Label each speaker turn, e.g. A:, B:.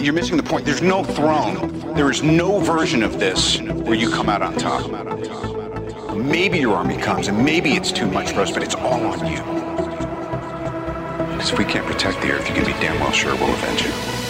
A: You're missing the point. There's no throne. There is no version of this where you come out on top. Maybe your army comes, and maybe it's too much for us, but it's all on you. Because if we can't protect the Earth, you can be damn well sure we'll avenge you.